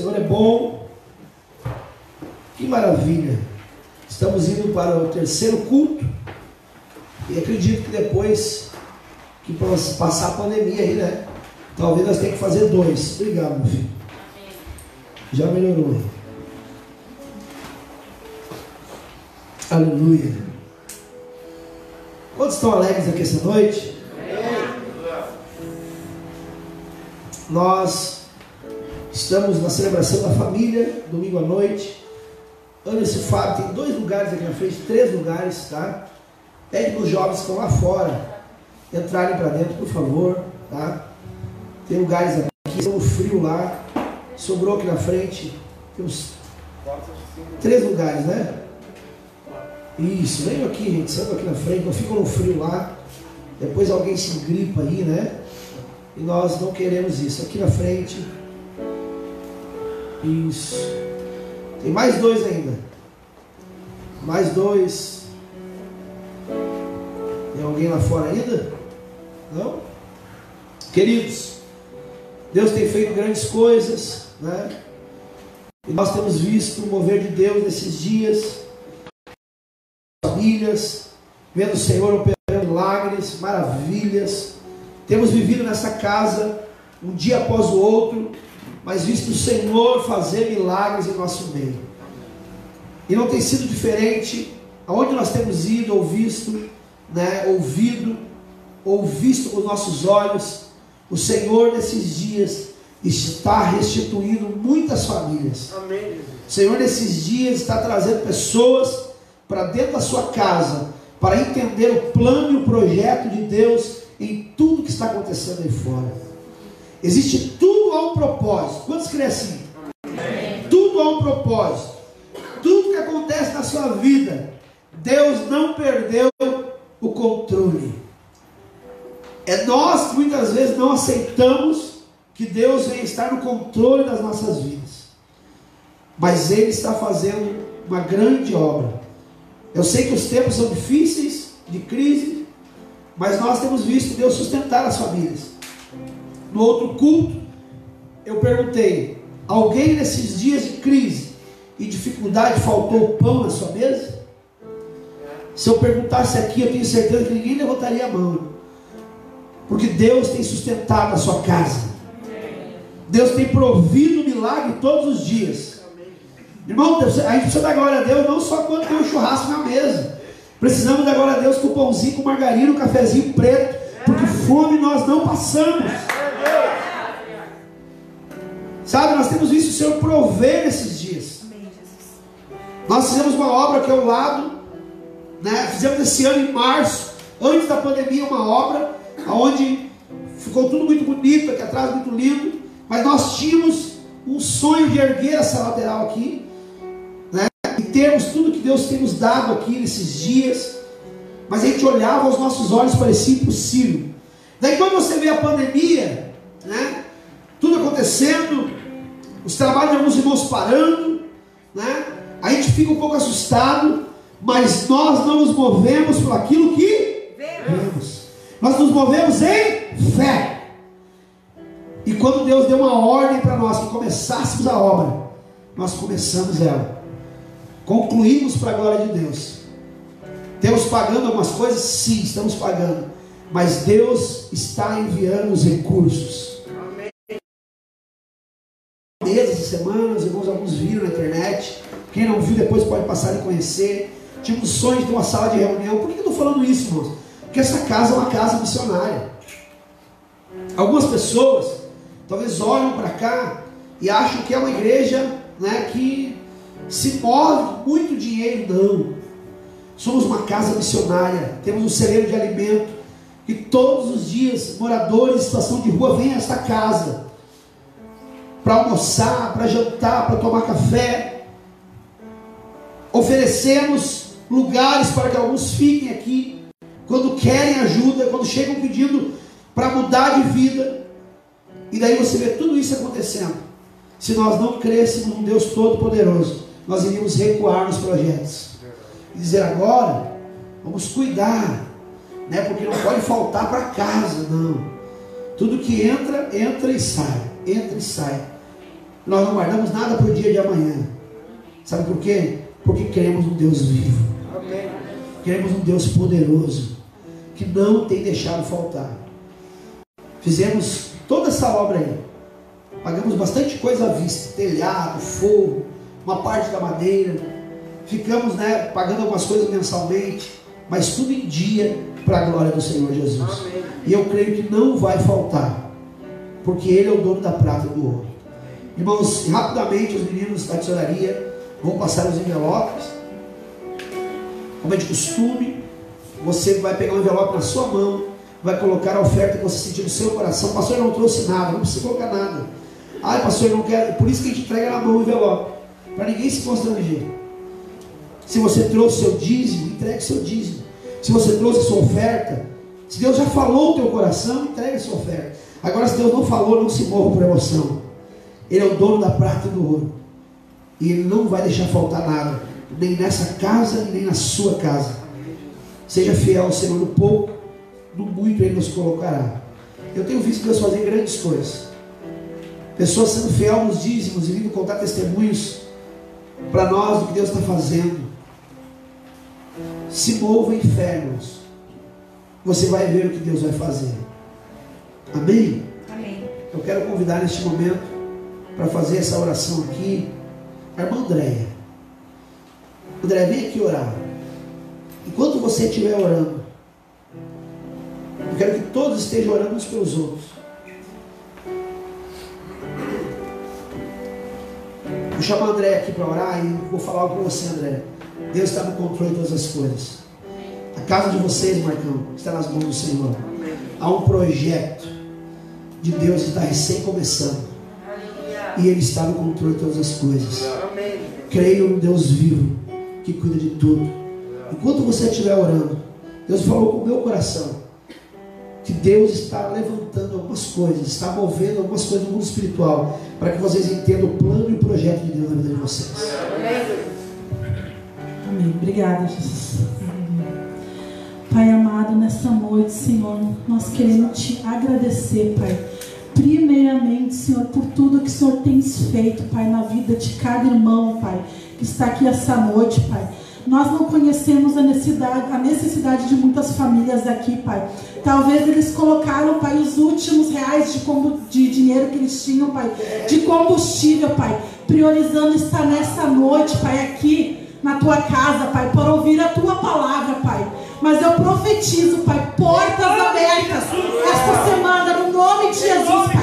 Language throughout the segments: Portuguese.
Senhor é bom. Que maravilha. Estamos indo para o terceiro culto. E acredito que depois que passar a pandemia aí, né? Talvez nós tenhamos que fazer dois. Obrigado, meu filho. Já melhorou. Aleluia. Quantos estão alegres aqui essa noite? Nós estamos na celebração da família, domingo à noite. Anderson Fábio tem dois lugares aqui na frente, três lugares, tá? Pede para os jovens que estão lá fora entrarem para dentro, por favor, tá? Tem lugares aqui, estão no frio lá. Sobrou aqui na frente. Temos três lugares, né? Isso, venham aqui, gente, saiam aqui na frente, não ficam no frio lá. Depois alguém se gripa aí, né? E nós não queremos isso. Aqui na frente. Isso. Tem mais dois ainda. Mais dois. Tem alguém lá fora ainda? Não? Queridos, Deus tem feito grandes coisas, né? E nós temos visto o mover de Deus nesses dias, famílias, vendo o Senhor operando milagres, maravilhas. Temos vivido nessa casa um dia após o outro, mas visto o Senhor fazer milagres em nosso meio. E não tem sido diferente aonde nós temos ido ou visto, né, ouvido ou visto com nossos olhos, o Senhor nesses dias está restituindo muitas famílias. Amém. O Senhor nesses dias está trazendo pessoas para dentro da sua casa para entender o plano e o projeto de Deus em tudo que está acontecendo aí fora. Existe tudo a um propósito. Quantos creem assim? Tudo a um propósito. Tudo que acontece na sua vida, Deus não perdeu o controle. É nós que muitas vezes não aceitamos que Deus venha estar no controle das nossas vidas. Mas Ele está fazendo uma grande obra. Eu sei que os tempos são difíceis, de crise, mas nós temos visto Deus sustentar as famílias. No outro culto, eu perguntei: alguém nesses dias de crise e dificuldade faltou pão na sua mesa? Se eu perguntasse aqui, eu tenho certeza que ninguém levantaria a mão. Porque Deus tem sustentado a sua casa. Deus tem provido milagre todos os dias. Irmão, a gente precisa dar glória a Deus não só quando tem um churrasco na mesa. Precisamos dar glória a Deus com pãozinho, com margarina, um cafezinho preto. Porque fome nós não passamos. Sabe, nós temos visto o Senhor prover nesses dias. Nós fizemos uma obra aqui ao lado, né? Fizemos esse ano em março, antes da pandemia, uma obra onde ficou tudo muito bonito, aqui atrás muito lindo, mas nós tínhamos um sonho de erguer essa lateral aqui, né? E termos tudo que Deus tem nos dado aqui nesses dias, mas a gente olhava aos nossos olhos parecia impossível. Daí quando você vê a pandemia, né? Tudo acontecendo, os trabalhos de alguns irmãos parando, né? A gente fica um pouco assustado, mas nós não nos movemos por aquilo que vemos. Nós nos movemos em fé. E quando Deus deu uma ordem para nós que começássemos a obra, nós começamos ela. Concluímos para a glória de Deus. Temos pagando algumas coisas? Sim, estamos pagando. Mas Deus está enviando os recursos. E semanas, irmãos, alguns viram na internet. Quem não viu, depois pode passar e conhecer. Tive um sonho de uma sala de reunião. Por que eu estou falando isso, irmãos? Porque essa casa é uma casa missionária. Algumas pessoas talvez olham para cá e acham que é uma igreja né, que se move muito dinheiro. Não. Somos uma casa missionária, temos um celeiro de alimento, e todos os dias moradores em situação de rua vêm a esta casa para almoçar, para jantar, para tomar café. Oferecemos lugares para que alguns fiquem aqui quando querem ajuda, quando chegam pedindo para mudar de vida. E daí você vê tudo isso acontecendo. Se nós não crêssemos num Deus Todo-Poderoso, nós iríamos recuar nos projetos. E dizer agora, vamos cuidar, né? porque não pode faltar para casa, não. Tudo que entra, entra e sai. Entra e sai. Nós não guardamos nada para o dia de amanhã. Sabe por quê? Porque queremos um Deus vivo. Amém. Queremos um Deus poderoso. Que não tem deixado faltar. Fizemos toda essa obra aí. Pagamos bastante coisa à vista: telhado, fogo, uma parte da madeira. Ficamos né, pagando algumas coisas mensalmente. Mas tudo em dia para a glória do Senhor Jesus. Amém. E eu creio que não vai faltar. Porque Ele é o dono da prata e do ouro. Irmãos, rapidamente os meninos da tesouraria vão passar os envelopes. Como é de costume, você vai pegar um envelope na sua mão, vai colocar a oferta que você sentiu no seu coração. Pastor, eu não trouxe nada, não precisa colocar nada. Ai, pastor, eu não quero. Por isso que a gente entrega na mão o envelope, para ninguém se constranger. Se você trouxe seu dízimo, entregue seu dízimo. Se você trouxe sua oferta, se Deus já falou o teu coração, entregue sua oferta. Agora, se Deus não falou, não se mova por emoção. Ele é o dono da prata e do ouro. E Ele não vai deixar faltar nada, nem nessa casa, nem na sua casa. Seja fiel ao Senhor no pouco, no muito Ele nos colocará. Eu tenho visto Deus fazer grandes coisas. Pessoas sendo fiel nos dízimos e vindo contar testemunhos para nós do que Deus está fazendo. Se mova em fé, irmãos. Você vai ver o que Deus vai fazer. Amém? Amém. Eu quero convidar neste momento para fazer essa oração aqui a irmã Andréia. André, vem aqui orar. Enquanto você estiver orando, eu quero que todos estejam orando uns pelos outros. Vou chamar a André aqui para orar e vou falar algo com você, André. Deus está no controle de todas as coisas. A casa de vocês, Marcão, está nas mãos do Senhor. Há um projeto de Deus que está recém começando. E Ele está no controle de todas as coisas. Creio no Deus vivo que cuida de tudo. Enquanto você estiver orando, Deus falou com o meu coração que Deus está levantando algumas coisas, está movendo algumas coisas no mundo espiritual, para que vocês entendam o plano e o projeto de Deus na vida de vocês. Amém. Obrigada, Jesus. Pai amado, nessa noite, Senhor, nós queremos te agradecer, Pai Senhor, por tudo que o Senhor tem feito, Pai, na vida de cada irmão, Pai, que está aqui essa noite, Pai. Nós não conhecemos a necessidade, a necessidade de muitas famílias aqui, Pai. Talvez eles colocaram, Pai, os últimos reais de, de dinheiro que eles tinham, Pai, de combustível, Pai, priorizando estar nessa noite, Pai, aqui na tua casa, Pai, para ouvir a tua palavra, Pai. Mas eu profetizo, Pai, portas abertas esta semana, no nome de Jesus, Pai.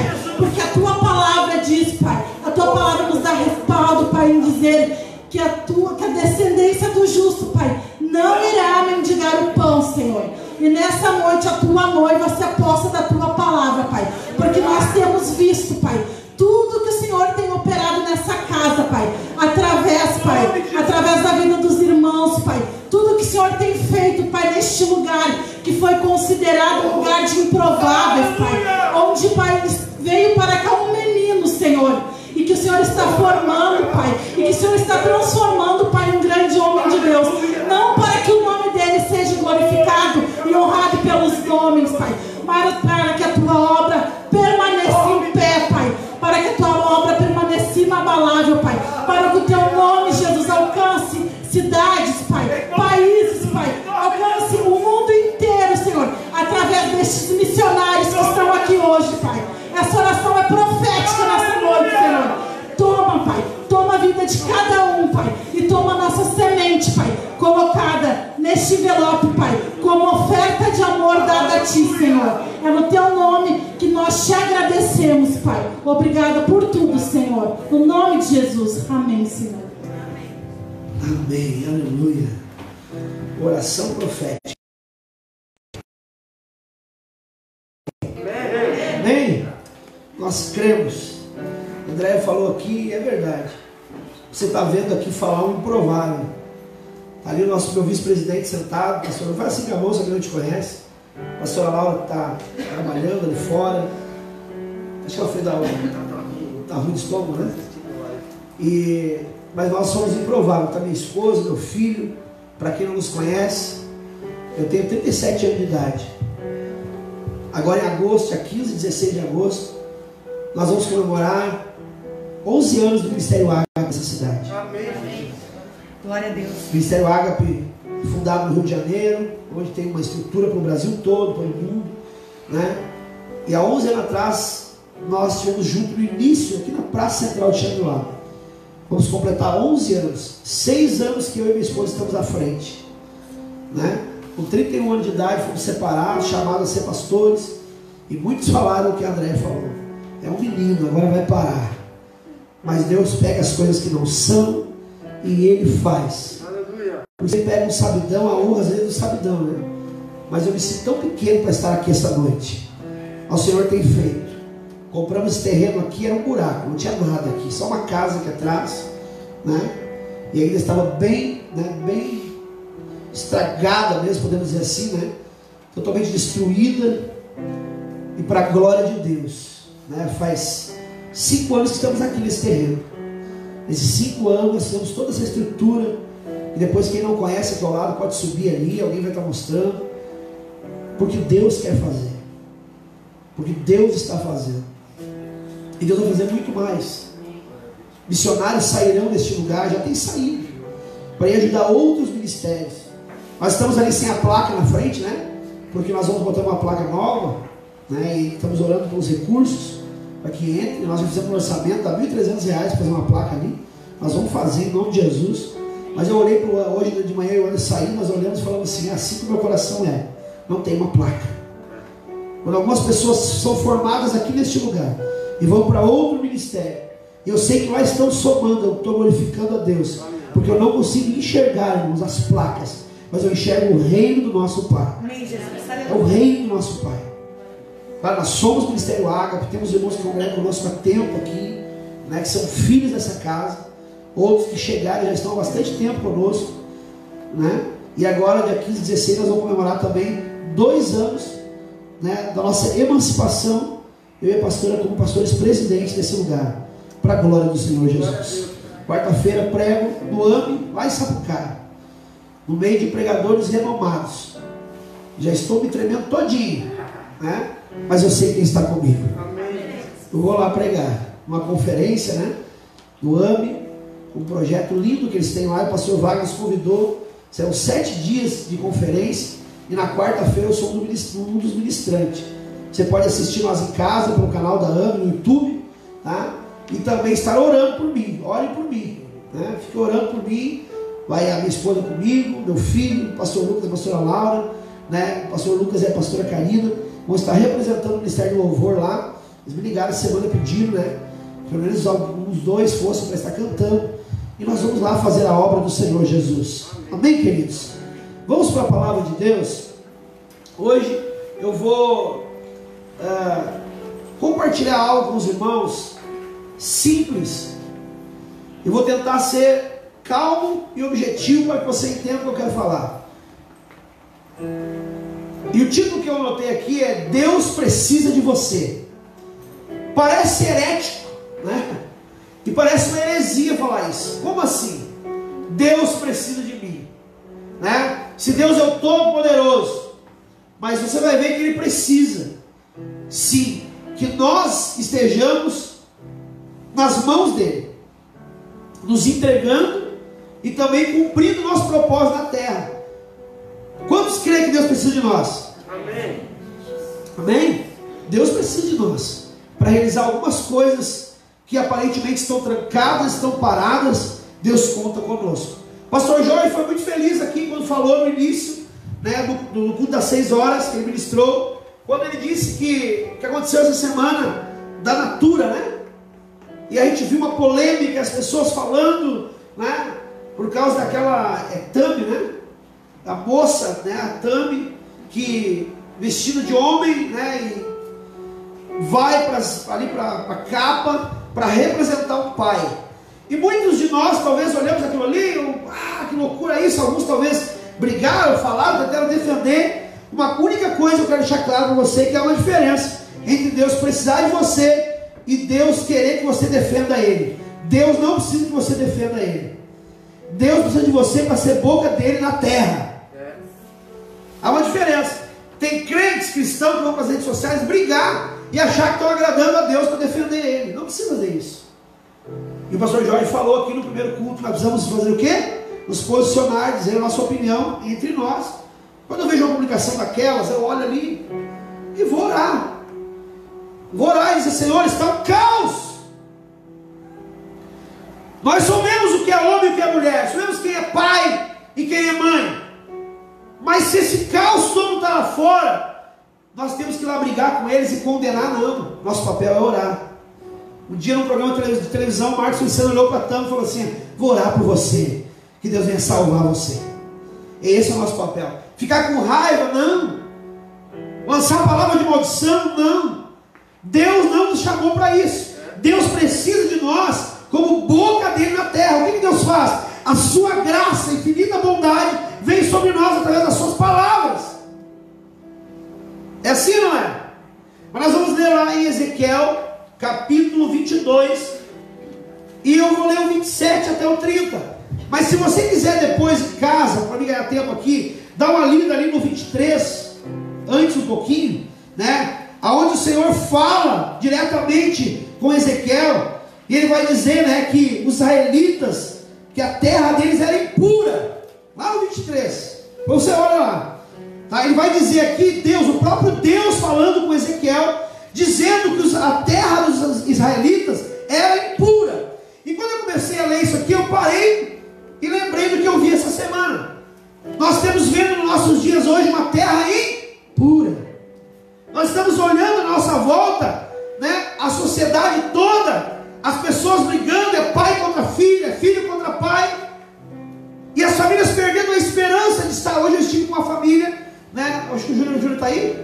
Respaldo, Pai, em dizer que a tua, que a descendência do justo, Pai, não irá mendigar o pão, Senhor. E nessa noite a tua noiva se aposta da tua palavra, Pai. Porque nós temos visto, Pai, tudo que o Senhor tem operado nessa casa, Pai. Através, Pai, através da vida dos irmãos, Pai. Tudo que o Senhor tem feito, Pai, neste lugar, que foi considerado um lugar de improváveis, Pai. Onde, Pai, veio para cá um menino, Senhor. Que o Senhor está formando, Pai. E que o Senhor está transformando, Pai, um grande homem de Deus. Não para que o nome dele seja glorificado e honrado pelos homens, Pai. Mas para que a tua obra permaneça em pé, Pai para que a tua obra permaneça inabalável, Pai. Para que o teu nome, Jesus, alcance cidades, Pai, países, Pai. Alcance o mundo inteiro, Senhor, através destes missionários que estão aqui hoje, Pai. Essa oração é profética nessa noite, Senhor. Toma, Pai, toma a vida de cada um, Pai, e toma a nossa semente, Pai, colocada neste envelope, Pai, como oferta de amor dada a Ti, Senhor. É no Teu nome que nós te agradecemos, Pai. Obrigada por tudo, Senhor. No nome de Jesus. Amém, Senhor. Amém. Aleluia. Oração profética. Nós cremos. André falou aqui, é verdade. Você está vendo aqui falar um improvável. Tá ali o nosso meu vice-presidente sentado, pastor. Não faz assim com a moça que não te conhece. A pastora Laura está trabalhando ali fora. Acho que ela fez da tá ruim de estômago, né? E, mas nós somos improváveis. Tá minha esposa, meu filho. Para quem não nos conhece, eu tenho 37 anos de idade. Agora em agosto, dia 15 e 16 de agosto, nós vamos comemorar 11 anos do Ministério Ágape nessa cidade. Amém. Glória a Deus. Ministério Ágape, fundado no Rio de Janeiro, onde tem uma estrutura para o Brasil todo, para o mundo. Né? E há 11 anos atrás, nós estivemos juntos no início, aqui na Praça Central de Xangri-Lá. Vamos completar 11 anos. Seis anos que eu e minha esposa estamos à frente. Né? Com 31 anos de idade, fomos separados, chamados a ser pastores. E muitos falaram o que André falou. É um menino, agora vai parar. Mas Deus pega as coisas que não são e Ele faz. Aleluia. Você pega um sabidão, a honra às vezes do sabidão, né? Mas eu me sinto tão pequeno para estar aqui esta noite. O Senhor tem feito. Compramos esse terreno aqui, era um buraco, não tinha nada aqui, só uma casa aqui atrás, né? E ainda estava bem, né, bem estragada mesmo, podemos dizer assim, né? Totalmente destruída. E para a glória de Deus, né? Faz cinco anos que estamos aqui nesse terreno. Nesses cinco anos nós temos toda essa estrutura. E depois quem não conhece aqui ao lado pode subir ali, alguém vai estar mostrando. Porque Deus quer fazer. Porque Deus está fazendo. E Deus vai fazer muito mais. Missionários sairão deste lugar, já tem saído. Para ir ajudar outros ministérios. Nós estamos ali sem a placa na frente, né? Porque nós vamos botar uma placa nova. Né? E estamos orando pelos recursos que entre. Nós já fizemos um orçamento, dá R$ 1.300 para fazer uma placa ali. Nós vamos fazer em nome de Jesus. Mas eu olhei para hoje de manhã, eu olhei saí, nós olhamos e falamos assim: é assim que o meu coração é. Não tem uma placa. Quando algumas pessoas são formadas aqui neste lugar e vão para outro ministério, eu sei que lá estão somando, eu estou glorificando a Deus, porque eu não consigo enxergar, irmãos, as placas, mas eu enxergo o reino do nosso Pai. É o reino do nosso Pai. Nós somos o Ministério Ágape, temos irmãos que congregam conosco há tempo aqui, né, que são filhos dessa casa, outros que chegaram já estão há bastante tempo conosco, né? E agora, dia 15 16, nós vamos comemorar também dois anos né, da nossa emancipação, eu e a pastora como pastores presidentes desse lugar, para a glória do Senhor Jesus. Quarta-feira prego no AME, lá em Sapucaia, no meio de pregadores renomados. Já estou me tremendo todinho, né? Mas eu sei quem está comigo. Eu vou lá pregar uma conferência, né? No AME, um projeto lindo que eles têm lá. O pastor Vargas convidou. Serão sete dias de conferência. E na quarta-feira eu sou um dos ministrantes. Você pode assistir nós em casa, pelo canal da AME, no YouTube. Tá? E também estar orando por mim. Ore por mim. Né? Fique orando por mim. Vai a minha esposa comigo, meu filho, o pastor Lucas a pastora Laura. Né? O pastor Lucas e a pastora Karina vão estar representando o Ministério do Louvor lá. Eles me ligaram essa semana pedindo, né? Pelo menos alguns dois fossem para estar cantando. E nós vamos lá fazer a obra do Senhor Jesus. Amém, queridos? Vamos para a palavra de Deus. Hoje eu vou uh, compartilhar algo com os irmãos simples. Eu vou tentar ser calmo e objetivo para que você entenda o que eu quero falar. E o título que eu anotei aqui é Deus precisa de você. Parece herético, né? E parece uma heresia falar isso. Como assim? Deus precisa de mim, né? Se Deus é o Todo-Poderoso, mas você vai ver que Ele precisa, sim, que nós estejamos nas mãos dele, nos entregando e também cumprindo nosso propósito na terra. Quantos creem que Deus precisa de nós? Amém. Amém? Deus precisa de nós para realizar algumas coisas que aparentemente estão trancadas, estão paradas. Deus conta conosco. Pastor Jorge foi muito feliz aqui quando falou no início, né, do, do culto das seis horas que ele ministrou, quando ele disse que que aconteceu essa semana da Natura, né? E a gente viu uma polêmica, as pessoas falando, né? Por causa daquela é, Tami, né? A moça, né, a Tami, que vestida de homem, né, e vai pra, ali para a capa para representar o pai. E muitos de nós talvez olhamos aquilo ali, ah, que loucura isso, alguns talvez brigaram, falaram, tentaram defender. Uma única coisa eu quero deixar claro para você que há uma diferença entre Deus precisar de você e Deus querer que você defenda Ele. Deus não precisa que você defenda Ele. Deus precisa de você para ser boca dele na terra. Há uma diferença. Tem crentes cristãos que vão para as redes sociais brigar e achar que estão agradando a Deus para defender Ele. Não precisa fazer isso. E o pastor Jorge falou aqui no primeiro culto, nós precisamos fazer o quê? Nos posicionar, dizer a nossa opinião entre nós. Quando eu vejo uma publicação daquelas, eu olho ali e vou orar. Vou orar e dizer, Senhor, está um caos. Nós sabemos o que é homem e o que é mulher, sabemos quem é pai e quem é mãe. Mas se esse caos todo está lá fora, nós temos que ir lá brigar com eles e condenar, não. Nosso papel é orar. Um dia, num programa de televisão, Marcos Luciano olhou para a Tama e falou assim: Vou orar por você, que Deus venha salvar você. Esse é o nosso papel. Ficar com raiva, não. Lançar palavra de maldição, não. Deus não nos chamou para isso. Deus precisa de nós como boca dele na terra. O que, que Deus faz? A sua graça, infinita bondade, vem sobre nós através das suas palavras. É assim, não é? Mas nós vamos ler lá em Ezequiel capítulo 22, e eu vou ler o 27 até o 30. Mas se você quiser depois em casa, para me ganhar tempo aqui, dá uma lida ali no 23, antes um pouquinho, né? Aonde o Senhor fala diretamente com Ezequiel, e ele vai dizer, né, que os israelitas, que a terra deles era impura. Lá no 23. Você olha lá. Tá? Ele vai dizer aqui, Deus, o próprio Deus falando com Ezequiel, dizendo que a terra dos israelitas era impura. E quando eu comecei a ler isso aqui, eu parei e lembrei do que eu vi essa semana. Nós temos vendo nos nossos dias hoje uma terra impura. Nós estamos olhando à nossa volta, né, a sociedade toda, as pessoas brigando, é pai contra filho, é filho contra pai. E as famílias perdendo a esperança de estar. Hoje eu estive com uma família, né? Acho que o Júnior está aí.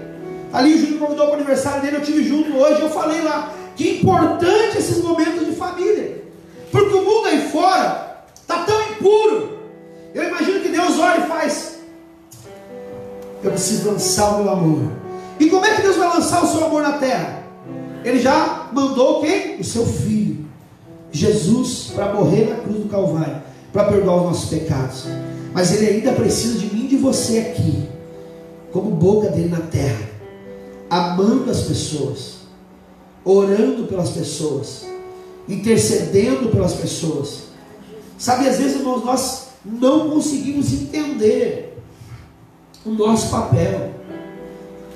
Ali o Júnior convidou para o aniversário dele, eu tive junto hoje, eu falei lá, que importante esses momentos de família. Porque o mundo aí fora está tão impuro. Eu imagino que Deus olha e faz. Eu preciso lançar o meu amor. E como é que Deus vai lançar o seu amor na terra? Ele já mandou quem? O seu filho. Jesus para morrer na cruz do Calvário, para perdoar os nossos pecados. Mas ele ainda precisa de mim e de você aqui, como boca dele na terra amando as pessoas, orando pelas pessoas, intercedendo pelas pessoas. Sabe, às vezes, irmãos, nós não conseguimos entender o nosso papel.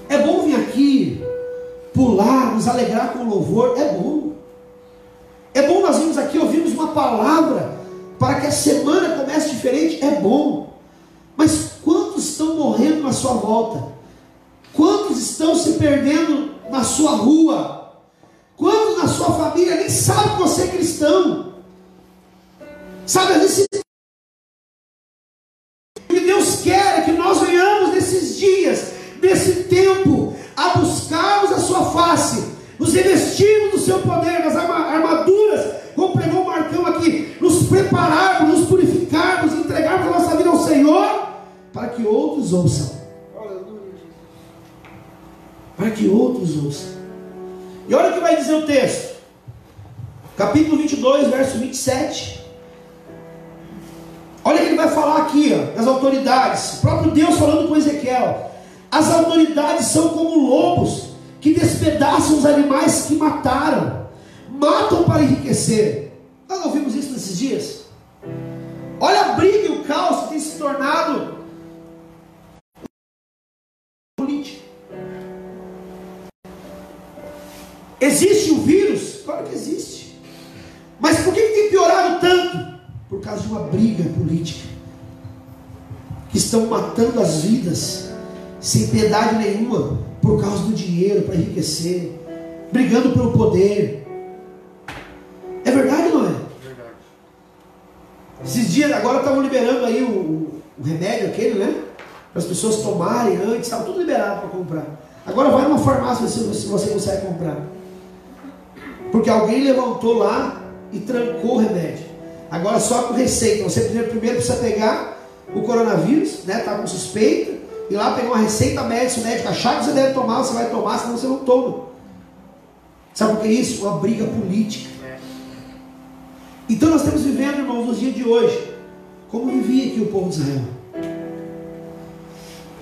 É bom vir aqui, pular, nos alegrar com louvor, é bom. É bom nós virmos aqui ouvirmos uma palavra para que a semana comece diferente, é bom. Mas quantos estão morrendo na sua volta? Quantos estão se perdendo na sua rua? Quantos na sua família nem sabem que você é cristão? Sabe, às vezes o que Deus quer é que nós venhamos nesses dias, nesse tempo, a buscarmos a sua face, nos revestirmos do seu poder, nas armaduras, nos prepararmos, nos purificarmos, entregarmos a nossa vida ao Senhor, para que outros ouçam para que outros ouçam. E olha o que vai dizer o texto, capítulo 22, verso 27. Olha o que ele vai falar aqui, ó, das autoridades. O próprio Deus falando com Ezequiel. As autoridades são como lobos que despedaçam os animais que mataram, matam para enriquecer. Nós não vimos isso nesses dias? Olha a briga e o caos que tem se tornado Existe o vírus? Claro que existe. Mas por que tem piorado tanto? Por causa de uma briga política. Que estão matando as vidas sem piedade nenhuma por causa do dinheiro para enriquecer, brigando pelo poder. Dias, agora estavam liberando aí o, o remédio aquele, né? Para as pessoas tomarem antes, estava tudo liberado para comprar. Agora vai numa farmácia se você consegue comprar. Porque alguém levantou lá e trancou o remédio. Agora só com receita. Você primeiro, primeiro precisa pegar o coronavírus, né? Tá com suspeita, e lá pegar uma receita médica, se o médico achar que você deve tomar, você vai tomar, senão você não toma. Sabe o que é isso? Uma briga política. Então nós estamos vivendo, irmãos, nos dias de hoje, como vivia aqui o povo de Israel.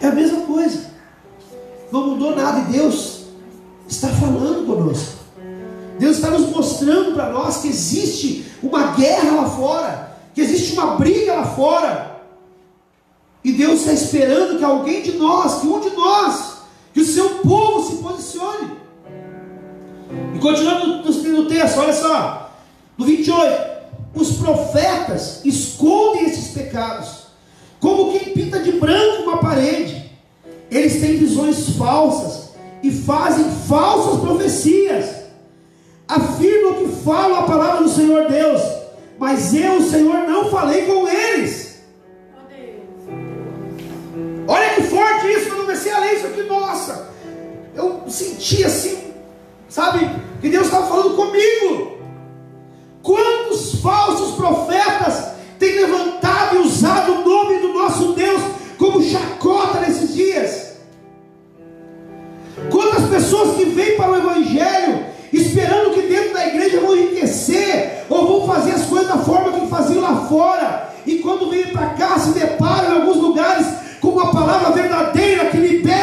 É a mesma coisa. Não mudou nada e Deus está falando conosco. Deus está nos mostrando para nós que existe uma guerra lá fora, que existe uma briga lá fora. E Deus está esperando que alguém de nós, que um de nós, que o seu povo se posicione. E continuando no texto, olha só, no 28, os profetas escondem esses pecados, como quem pinta de branco uma parede. Eles têm visões falsas e fazem falsas profecias afirmam que falam a palavra do Senhor Deus, mas eu, Senhor, não falei com eles. Olha que forte isso, quando eu comecei a ler isso aqui, nossa, eu senti assim, sabe, que Deus estava falando comigo. Quantos falsos profetas têm levantado e usado o nome do nosso Deus como chacota nesses dias? Quantas pessoas que vêm para o Evangelho esperando que dentro da igreja vão enriquecer ou vão fazer as coisas da forma que faziam lá fora. E quando vêm para cá, se deparam em alguns lugares com uma palavra verdadeira que liberta,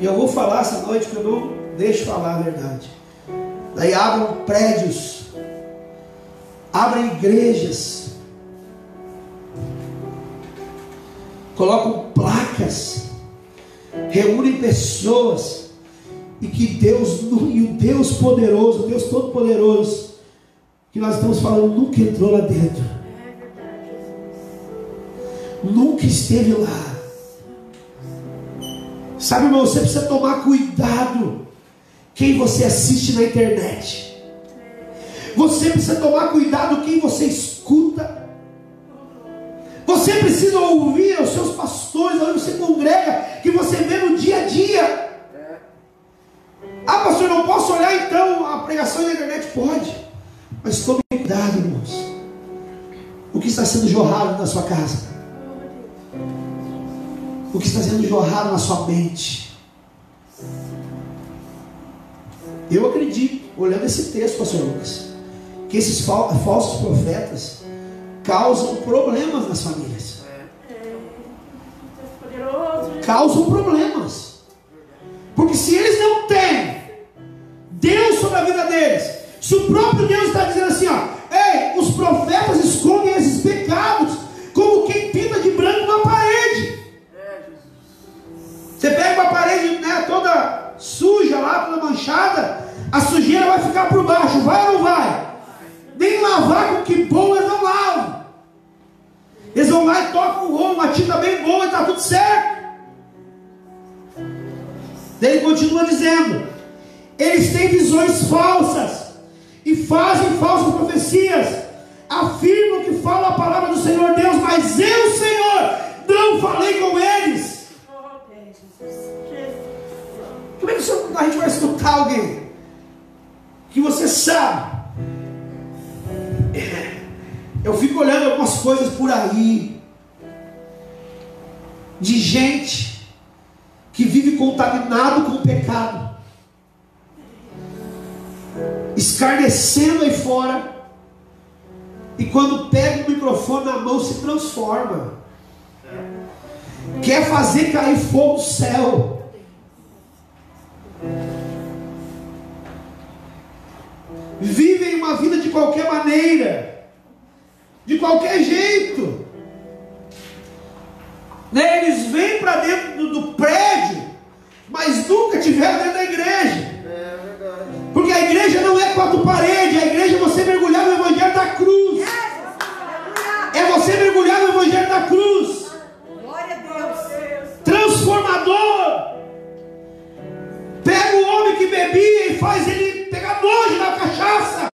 E eu vou falar essa noite que eu não deixo falar a verdade. Daí abram prédios, abrem igrejas colocam placas, reúnem pessoas, e que Deus, e o Deus poderoso, o Deus todo-poderoso, que nós estamos falando, nunca entrou lá dentro, nunca esteve lá. Sabe, irmão, você precisa tomar cuidado quem você assiste na internet. Você precisa tomar cuidado quem você escuta. Você precisa ouvir os seus pastores, onde você congrega, que você vê no dia a dia. Ah, pastor, não posso olhar então a pregação na internet? Pode, mas tome cuidado, irmãos. O que está sendo jorrado na sua casa? O que está sendo jorrado na sua mente? Eu acredito, olhando esse texto, pastor Lucas, que esses falsos profetas causam problemas nas famílias. Causam problemas. Porque se eles não têm Deus sobre a vida deles, se o próprio Deus está dizendo assim, ó, ei, os profetas escondem esses toda suja lá, toda manchada, a sujeira vai ficar por baixo, vai ou não vai? Nem lavar com que bom eles não lavam. Eles vão lá e tocam o rolo, uma tinta bem boa e está tudo certo. Ele continua dizendo: eles têm visões falsas e fazem falsas profecias, afirmam que falam a palavra do Senhor Deus, mas eu, Senhor, não falei com eles. É a gente vai escutar alguém que você sabe? Eu fico olhando algumas coisas por aí, de gente que vive contaminado com o pecado, escarnecendo aí fora, e quando pega o microfone na mão se transforma, quer fazer cair fogo do céu. Vivem uma vida de qualquer maneira de qualquer jeito. Né? Eles vêm para dentro do, do, prédio, mas nunca tiveram dentro da igreja. É Porque a igreja não é quatro paredes, a igreja é você mergulhar no Evangelho da cruz. É você mergulhar no Evangelho da cruz. Glória a Deus. Transformador. Pega o homem que bebia e faz ele pegar nojo na cachaça.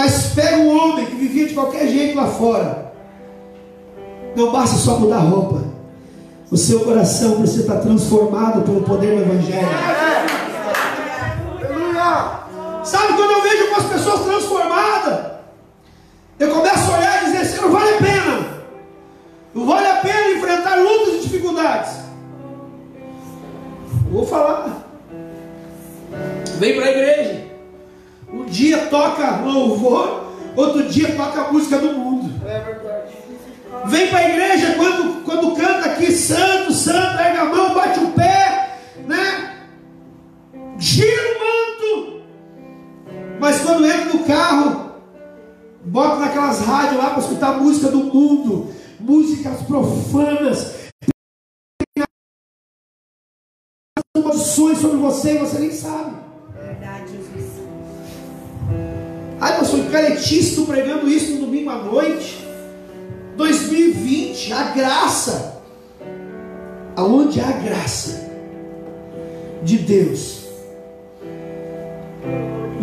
Mas pega um homem que vivia de qualquer jeito lá fora. Não basta só mudar a roupa. O seu coração precisa estar transformado pelo poder do Evangelho. Pessoas transformadas? Eu começo a olhar e dizer assim, não vale a pena. Não vale a pena enfrentar lutas e dificuldades. Vou falar. Vem para a igreja. Um dia toca louvor, outro dia toca a música do mundo. É. Vem para a igreja quando, quando canta aqui, santo, música do mundo, músicas profanas, maldições sobre você e você nem sabe. Verdade, Jesus. Ai, pastor, caretisto pregando isso no domingo à noite. 2020, a graça. Aonde há graça de Deus,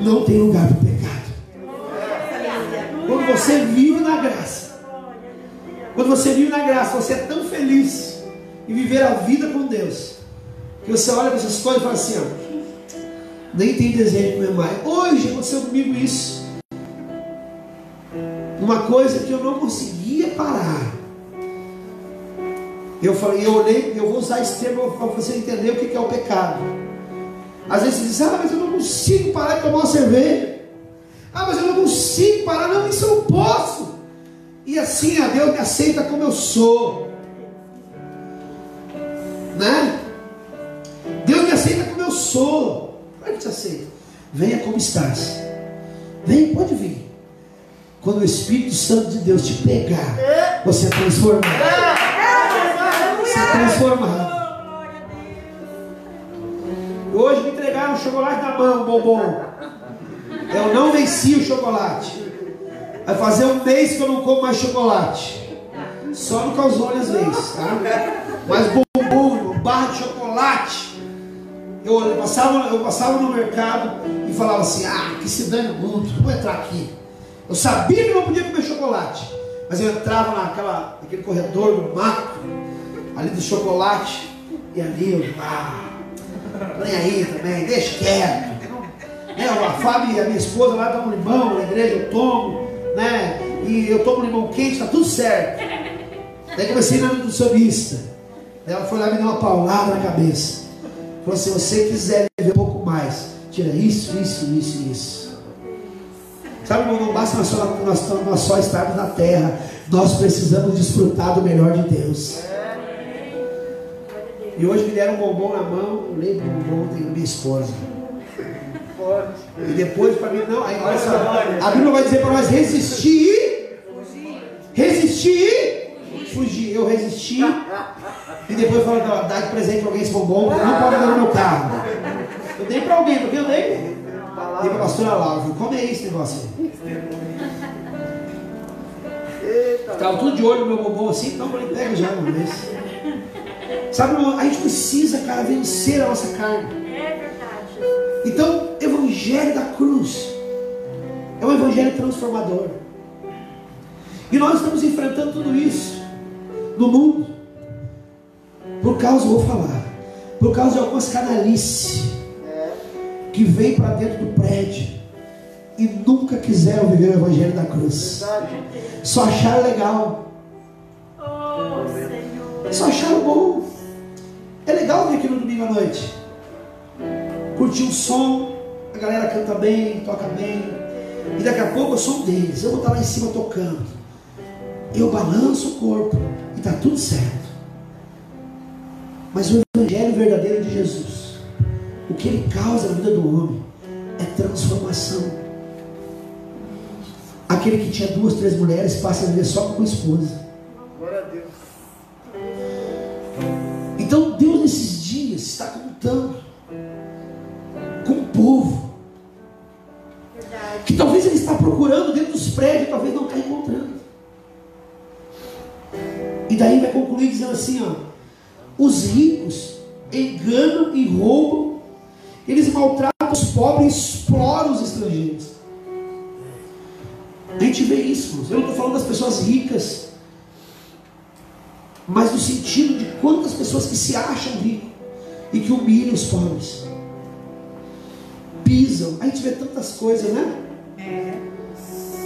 não tem lugar para o pecado. Quando você vive na graça, quando você vive na graça, você é tão feliz em viver a vida com Deus, que você olha para essas coisas e fala assim: ó, nem tem desejo de comer mais. Hoje aconteceu comigo isso. Uma coisa que eu não conseguia parar. Eu falei, eu olhei, eu vou usar esse termo para você entender o que é o pecado. Às vezes você diz, ah, mas eu não consigo parar de tomar uma cerveja. Ah, mas eu não consigo parar. Não. Assim, a Deus me aceita como eu sou. Né? Deus me aceita como eu sou. Como é que te aceita? Venha como estás. Vem, pode vir. Quando o Espírito Santo de Deus te pegar, você é transformado. Você é transformado. Hoje me entregaram um chocolate na mão, bombom. Eu não venci o chocolate. Vai fazer um mês que eu não como mais chocolate. Só no calzone às vezes, tá? Mas bombom, barra de chocolate. Eu, passava, eu passava no mercado e falava assim, ah, que se dane o mundo, vou entrar aqui. Eu sabia que não podia comer chocolate. Mas eu entrava naquela, naquele corredor do mato, ali do chocolate, e ali eu, ah, nem aí também, deixa quieto. Né, a Fábio e a minha esposa lá tomam limão na igreja, eu tomo, né? E eu tomo limão quente, está tudo certo. Daí comecei na nutricionista. Ela foi lá e me deu uma paulada na cabeça. Falou: se você quiser viver um pouco mais, tira isso, isso, isso, isso. Sabe, irmão, não basta nós só, nós, nós só estarmos na terra, nós precisamos desfrutar do melhor de Deus. E hoje me deram um bombom na mão, eu lembro do bombom da minha esposa. E depois para mim, não, aí olha só, a Bíblia vai dizer para nós resistir, resistir, fugir. Eu resisti e depois falou, não, dá de presente para alguém esse bombom, não pode dar no meu carro. Eu dei para alguém, porque eu dei. Dei para a pastora Laura, como é esse negócio aí? Estava tudo de olho no meu bombom assim, então eu falei, pega já uma vez. Sabe, a gente precisa, cara, vencer a nossa carne. É verdade. Então, evangelho da cruz é um evangelho transformador. E nós estamos enfrentando tudo isso no mundo. Por causa, vou falar, por causa de algumas canalices que vêm para dentro do prédio e nunca quiseram viver o evangelho da cruz. Só acharam legal. Só acharam bom. É legal vir aqui no domingo à noite. Curtir um som, a galera canta bem, toca bem. E daqui a pouco eu sou um deles. Eu vou estar lá em cima tocando. Eu balanço o corpo e está tudo certo. Mas o Evangelho verdadeiro de Jesus, o que ele causa na vida do homem, é transformação. Aquele que tinha duas, três mulheres passa a viver só com uma esposa. Glória a Deus. Então Deus nesses dias está contando com o povo. Que talvez ele está procurando dentro dos prédios, talvez não está encontrando. E daí vai concluir dizendo assim, ó, os ricos enganam e roubam, eles maltratam os pobres exploram os estrangeiros. A gente vê isso, eu não estou falando das pessoas ricas mas no sentido de quantas pessoas que se acham ricos e que humilham os pobres. Pisam. A gente vê tantas coisas, né? É.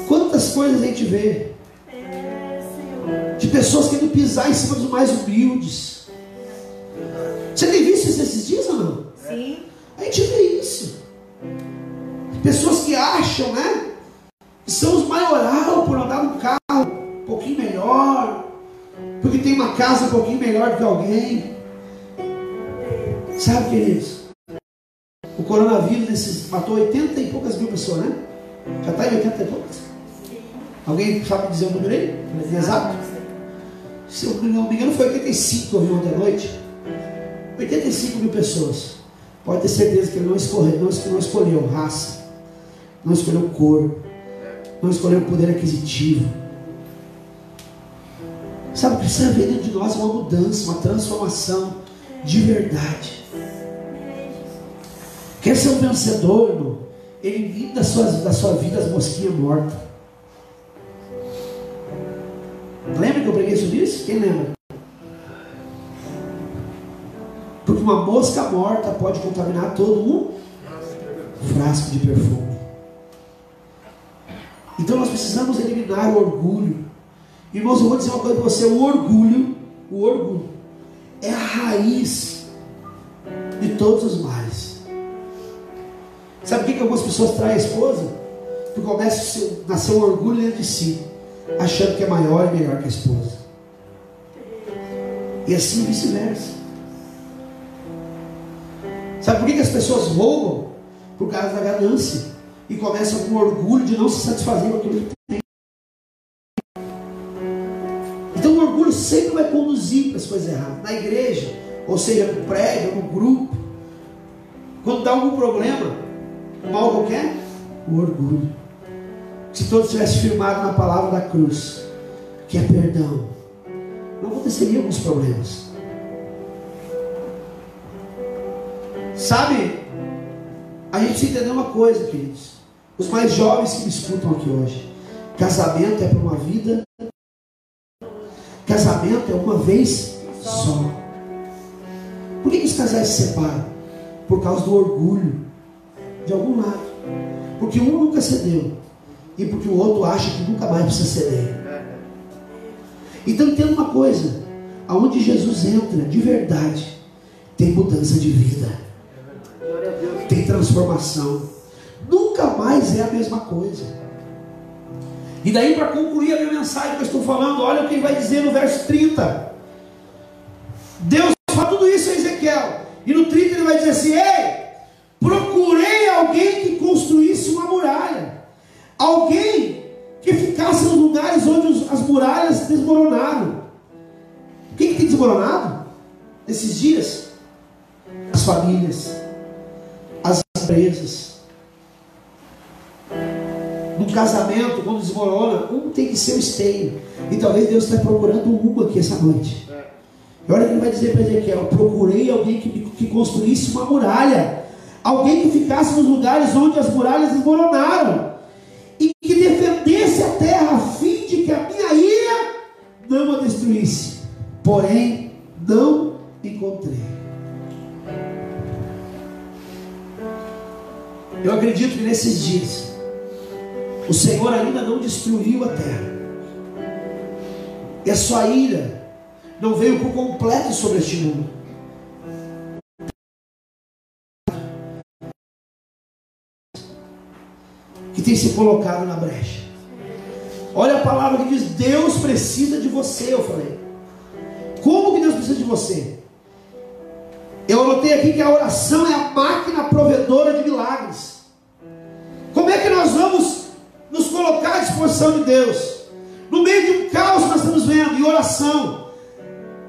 Quantas coisas a gente vê? É, de pessoas querendo pisar em cima dos mais humildes. Você tem visto isso esses dias ou não? Sim. A gente vê isso. Pessoas que acham, né? Que são os maioral por andar num carro um pouquinho melhor, porque tem uma casa um pouquinho melhor do que alguém. Sabe, queridos? O coronavírus matou 80 e poucas mil pessoas, né? Já está em 80 e poucas? Alguém sabe dizer o número aí? Exato? Se eu não me engano, foi 85 que eu vi ontem à noite. 85 mil pessoas. Pode ter certeza que ele não escolheu, não, não escolheu raça, não escolheu cor, não escolheu poder aquisitivo. Sabe, precisa haver dentro de nós uma mudança, uma transformação de verdade. Quer ser um vencedor, irmão? Elimine da sua, da sua vida as mosquinhas mortas. Lembra que eu preguei sobre isso? Quem lembra? Porque uma mosca morta pode contaminar todo um frasco de perfume. Então nós precisamos eliminar o orgulho. Irmãos, eu vou dizer uma coisa para você: o orgulho, o orgulho, é a raiz de todos os males. Sabe o que, algumas pessoas traem a esposa? Porque começa a nascer um orgulho dentro de si, achando que é maior e melhor que a esposa. E assim vice-versa. Sabe por que, que as pessoas roubam? Por causa da ganância. E começam com orgulho de não se satisfazer com aquilo que tem. Então o orgulho sempre vai conduzir para as coisas erradas. Na igreja, ou seja, no prédio, no grupo. Quando dá algum problema, mal qualquer, o orgulho. Se todos tivessem firmado na palavra da cruz, que é perdão, não aconteceriam alguns problemas. Sabe, a gente precisa entender uma coisa, queridos. Os mais jovens que me escutam aqui hoje. Casamento é para uma vida. Casamento é uma vez só. Por que, que os casais se separam? Por causa do orgulho. De algum lado. Porque um nunca cedeu. E porque o outro acha que nunca mais precisa ceder. Então entenda uma coisa. Aonde Jesus entra de verdade, tem mudança de vida tem transformação. Nunca mais é a mesma coisa. E daí, para concluir a minha mensagem que eu estou falando, olha o que ele vai dizer no verso 30. Deus fala tudo isso a Ezequiel. E no 30 ele vai dizer assim: Ei, alguém que construísse uma muralha. Alguém que ficasse nos lugares onde as muralhas desmoronaram. O que, que tem desmoronado? Nesses dias? As famílias empresas. No casamento, quando desmorona, um tem que ser o esteio. E talvez Deus está procurando um aqui essa noite. E olha que ele vai dizer para Ezequiel: procurei alguém que, que construísse uma muralha, alguém que ficasse nos lugares onde as muralhas desmoronaram, e que defendesse a terra, a fim de que a minha ira não a destruísse. Porém, não encontrei. Eu acredito que nesses dias, o Senhor ainda não destruiu a terra. E a sua ira não veio por completo sobre este mundo. Tem se colocado na brecha. Olha a palavra que diz: Deus precisa de você. Eu falei, como que Deus precisa de você? Eu anotei aqui que a oração é a máquina provedora de milagres. Como é que nós vamos nos colocar à disposição de Deus? No meio de um caos que nós estamos vendo, em oração.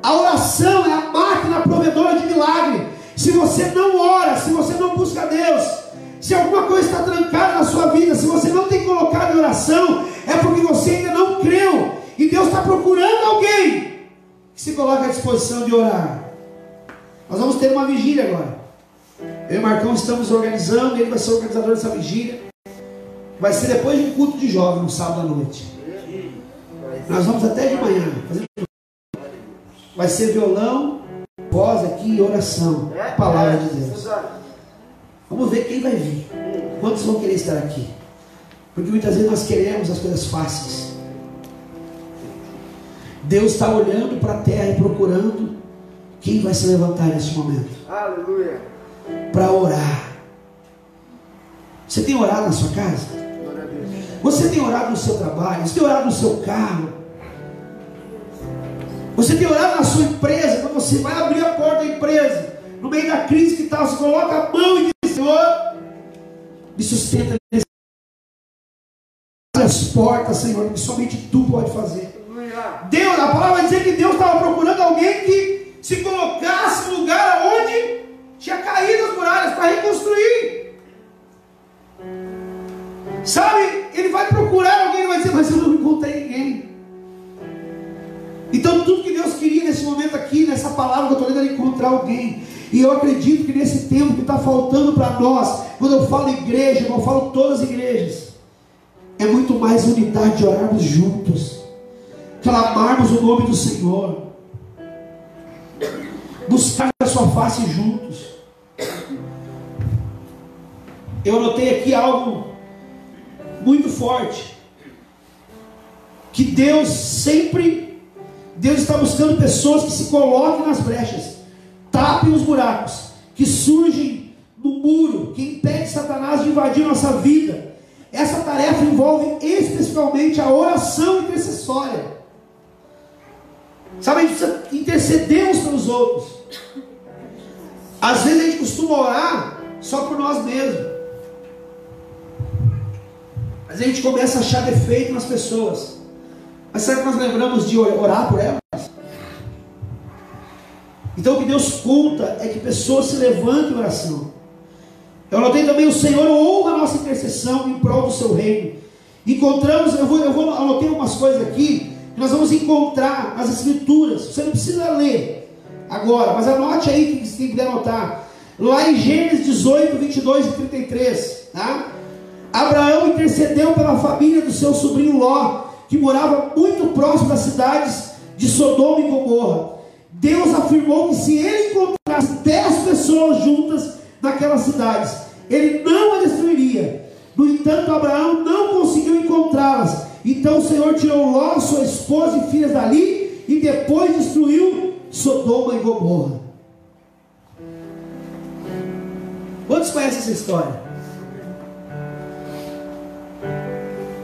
A oração é a máquina provedora de milagre. Se você não ora, se você não busca Deus, se alguma coisa está trancada na sua vida, se você não tem colocado em oração, é porque você ainda não creu. E Deus está procurando alguém que se coloque à disposição de orar. Nós vamos ter uma vigília agora. Eu e Marcão estamos organizando, ele vai ser o organizador dessa vigília. Vai ser depois de um culto de jovem, no sábado à noite. Nós vamos até de manhã. Vai ser violão, voz aqui e oração. Palavra de Deus. Vamos ver quem vai vir. Quantos vão querer estar aqui? Porque muitas vezes nós queremos as coisas fáceis. Deus está olhando para a terra e procurando Quem vai se levantar neste momento? Aleluia. Para orar. Você tem orado na sua casa? Você tem orado no seu trabalho? Você tem orado no seu carro? Você tem orado na sua empresa? Quando você vai abrir a porta da empresa, no meio da crise que está, você coloca a mão e diz: Senhor, me sustenta as portas, Senhor, que somente tu pode fazer. Deus, a palavra vai dizer que Deus estava procurando alguém que se colocasse no lugar onde tinha caído as muralhas para reconstruir. Sabe, ele vai procurar alguém e vai dizer, mas eu não encontrei ninguém. Então tudo que Deus queria nesse momento aqui, nessa palavra que eu estou lendo, era encontrar alguém. E eu acredito que nesse tempo que está faltando para nós, quando eu falo igreja, eu falo todas as igrejas, é muito mais unidade de orarmos juntos, clamarmos o nome do Senhor, buscar a sua face juntos. Eu anotei aqui algo muito forte. Que Deus sempre, Deus está buscando pessoas que se coloquem nas brechas, tapem os buracos, que surgem no muro, que impede Satanás de invadir nossa vida. Essa tarefa envolve especificamente a oração intercessória. Sabe, a gente precisa interceder uns pelos outros. Às vezes a gente costuma orar só por nós mesmos. Mas a gente começa a achar defeito nas pessoas. Mas será que nós lembramos de orar por elas? Então o que Deus conta é que pessoas se levantem em oração. Eu anotei também, o Senhor honra a nossa intercessão em prol do seu reino. Encontramos, eu vou, eu vou anotei algumas coisas aqui, que nós vamos encontrar nas escrituras. Você não precisa ler agora, mas anote aí que quem puder anotar. Lá em Gênesis 18, 22 e 33. Tá? Abraão intercedeu pela família do seu sobrinho Ló, que morava muito próximo das cidades de Sodoma e Gomorra. Deus afirmou que se ele encontrasse dez pessoas juntas naquelas cidades, ele não a destruiria. No entanto, Abraão não conseguiu encontrá-las. Então o Senhor tirou Ló, sua esposa e filhas dali e depois destruiu Sodoma e Gomorra. Quantos conhecem essa história?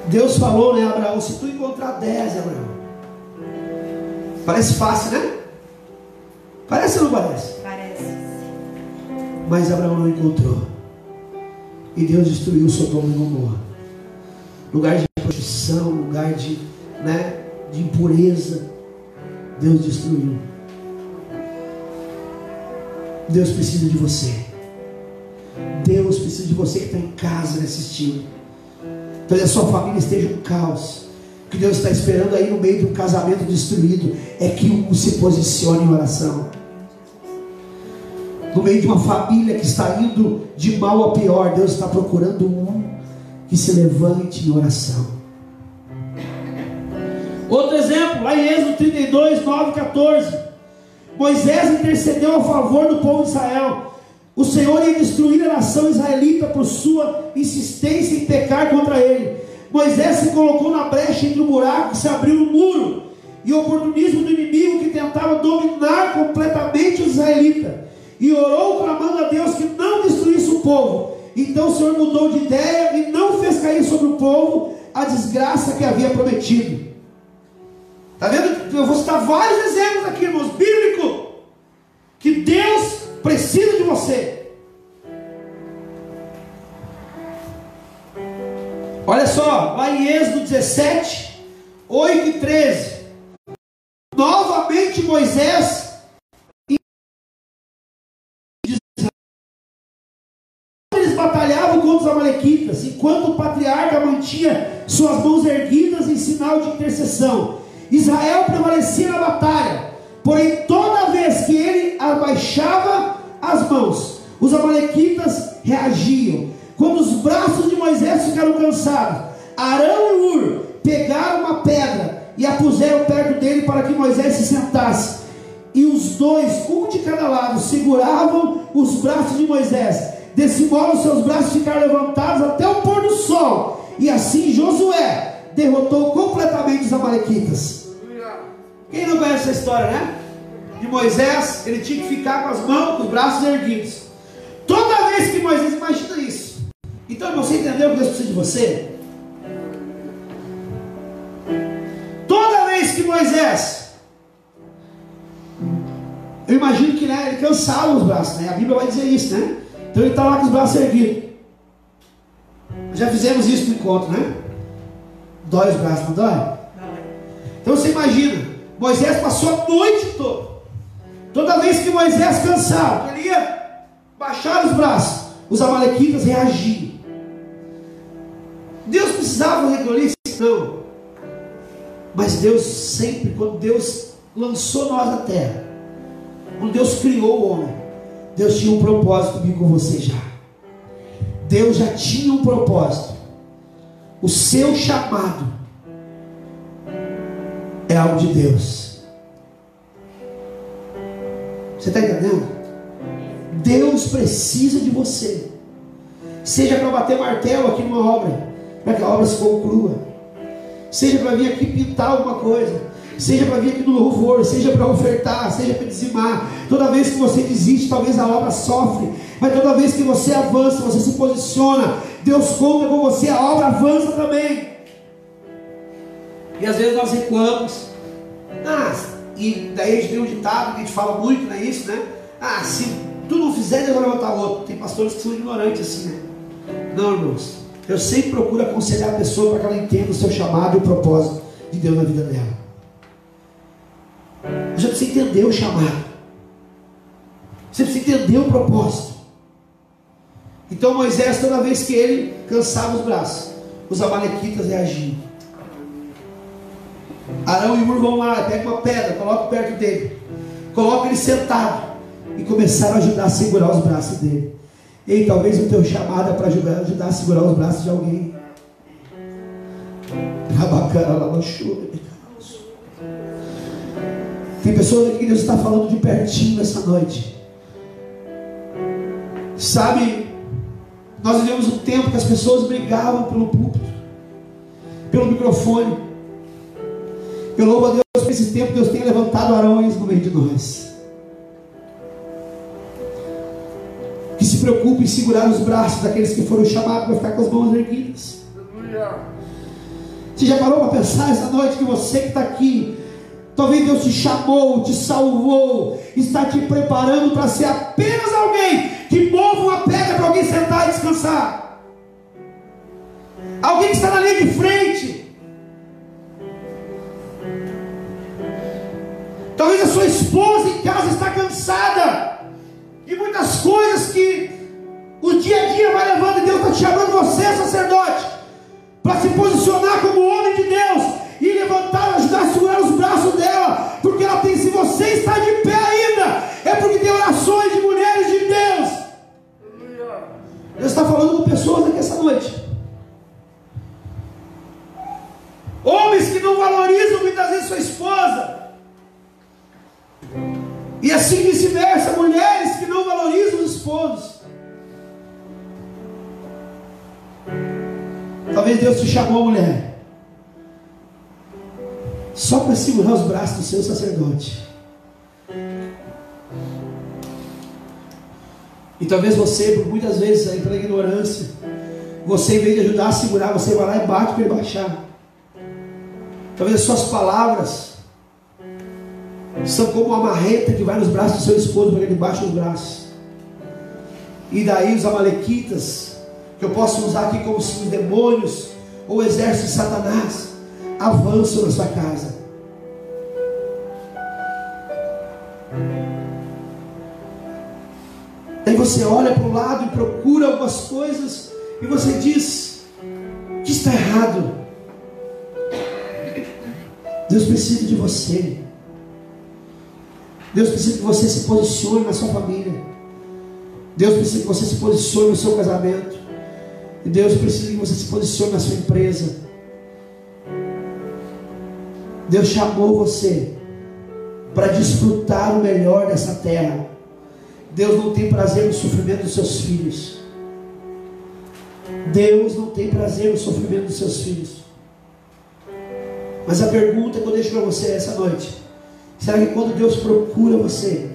Deus falou, né, Abraão? Se tu encontrar dez, Abraão. Parece fácil, né? Parece parece? Parece. Mas Abraão não encontrou. E Deus destruiu Sodoma e Gomorra. Lugar de prostituição, lugar de, né, de impureza. Deus destruiu. Deus precisa de você. Deus precisa de você que está em casa assistindo. Talvez a sua família esteja um caos. O que Deus está esperando aí no meio de um casamento destruído é que um se posicione em oração. No meio de uma família que está indo de mal a pior, Deus está procurando um que se levante em oração. Outro exemplo, lá em Êxodo 32, 9 14. Moisés intercedeu a favor do povo de Israel. O Senhor ia destruir a nação israelita por sua insistência em pecar contra ele. Moisés se colocou na brecha entre o buraco se abriu no muro e o oportunismo do inimigo que tentava dominar completamente os israelitas. E orou clamando a Deus que não destruísse o povo. Então o Senhor mudou de ideia e não fez cair sobre o povo a desgraça que havia prometido. Está vendo? Eu vou citar vários exemplos aqui, irmãos, bíblicos, que Deus precisa de você. Olha só, lá em Êxodo 17, 8 e 13. Novamente Moisés amalequitas, enquanto o patriarca mantinha suas mãos erguidas em sinal de intercessão. Israel prevalecia na batalha, porém toda vez que ele abaixava as mãos, os amalequitas reagiam. Quando os braços de Moisés ficaram cansados, Arão e Ur pegaram uma pedra e a puseram perto dele para que Moisés se sentasse. E os dois, um de cada lado, seguravam os braços de Moisés. Desse modo, seus braços ficaram levantados até o pôr do sol. E assim Josué derrotou completamente os amalequitas. Quem não conhece essa história, né? de Moisés, ele tinha que ficar com as mãos, com os braços erguidos. Toda vez que Moisés, imagina isso. Então você entendeu que Deus precisa de você? Toda vez que Moisés, eu imagino que né, ele cansava os braços, né? A Bíblia vai dizer isso, né? Então ele está lá com os braços erguidos. Já fizemos isso no encontro, né? Dói os braços, não dói? Então você imagina, Moisés passou a noite toda. Toda vez que Moisés cansava, ele ia baixar os braços, os amalequitas reagiam. Deus precisava fazer isso? Não. Mas Deus sempre, quando Deus lançou nós na terra, quando Deus criou o homem, Deus tinha um propósito comigo com você já. Deus já tinha um propósito. O seu chamado é algo de Deus. Você está entendendo? Deus precisa de você. Seja para bater martelo aqui numa obra, para que a obra se conclua. Seja para vir aqui pintar alguma coisa. Seja para vir aqui no louvor, seja para ofertar, seja para dizimar. Toda vez que você desiste, talvez a obra sofre. Mas toda vez que você avança, você se posiciona, Deus conta com você, a obra avança também. E às vezes nós recuamos. Ah, e daí a gente tem um ditado que a gente fala muito, não é isso, né? Ah, se tu não fizer, Deus vai levantar outro. Tem pastores que são ignorantes assim, né? Não, irmãos. Eu sempre procuro aconselhar a pessoa para que ela entenda o seu chamado e o propósito de Deus na vida dela. Você precisa entender o chamado. Você precisa entender o propósito. Então Moisés, toda vez que ele cansava os braços, os amalequitas reagiam. Arão e Ur vão lá, pega uma pedra, coloca perto dele, coloca ele sentado e começaram a ajudar a segurar os braços dele. Ei, talvez o teu chamado é para ajudar, ajudar a segurar os braços de alguém. Tem pessoas aqui que Deus está falando de pertinho essa noite. Sabe, nós vivemos um tempo que as pessoas brigavam pelo púlpito, pelo microfone. Eu louvo a Deus por esse tempo Deus tem levantado arões no meio de nós. Que se preocupe em segurar os braços daqueles que foram chamados para ficar com as mãos erguidas. Você já parou para pensar essa noite que você que está aqui, talvez Deus te chamou, te salvou, está te preparando para ser apenas alguém que mova uma pedra para alguém sentar e descansar. Alguém que está na linha de frente. Talvez a sua esposa em casa está cansada. E muitas coisas que o dia a dia vai levando, e Deus está te chamando você, sacerdote, para se posicionar como homem de Deus e levantar, ajudar a segurar os porque ela tem, se você está de pé ainda, é porque tem orações de mulheres de Deus. Deus está falando com pessoas aqui essa noite. Homens que não valorizam muitas vezes sua esposa. E assim vice-versa, mulheres que não valorizam os esposos. Talvez Deus te chamou, mulher, só para segurar os braços do seu sacerdote. E talvez você, muitas vezes, aí pela ignorância, você em vez de ajudar a segurar, você vai lá e bate para baixar. Talvez as suas palavras são como uma marreta que vai nos braços do seu esposo para ele baixe os braços. E daí os amalequitas, que eu posso usar aqui como os demônios ou o exército de Satanás, avançam na sua casa. Aí você olha para o lado e procura algumas coisas e você diz que está errado. Deus precisa de você. Deus precisa que você se posicione na sua família. Deus precisa que você se posicione no seu casamento. E Deus precisa que você se posicione na sua empresa. Deus chamou você para desfrutar o melhor dessa terra. Deus não tem prazer no sofrimento dos seus filhos. Deus não tem prazer no sofrimento dos seus filhos. Mas a pergunta que eu deixo para você essa noite: Será que quando Deus procura você,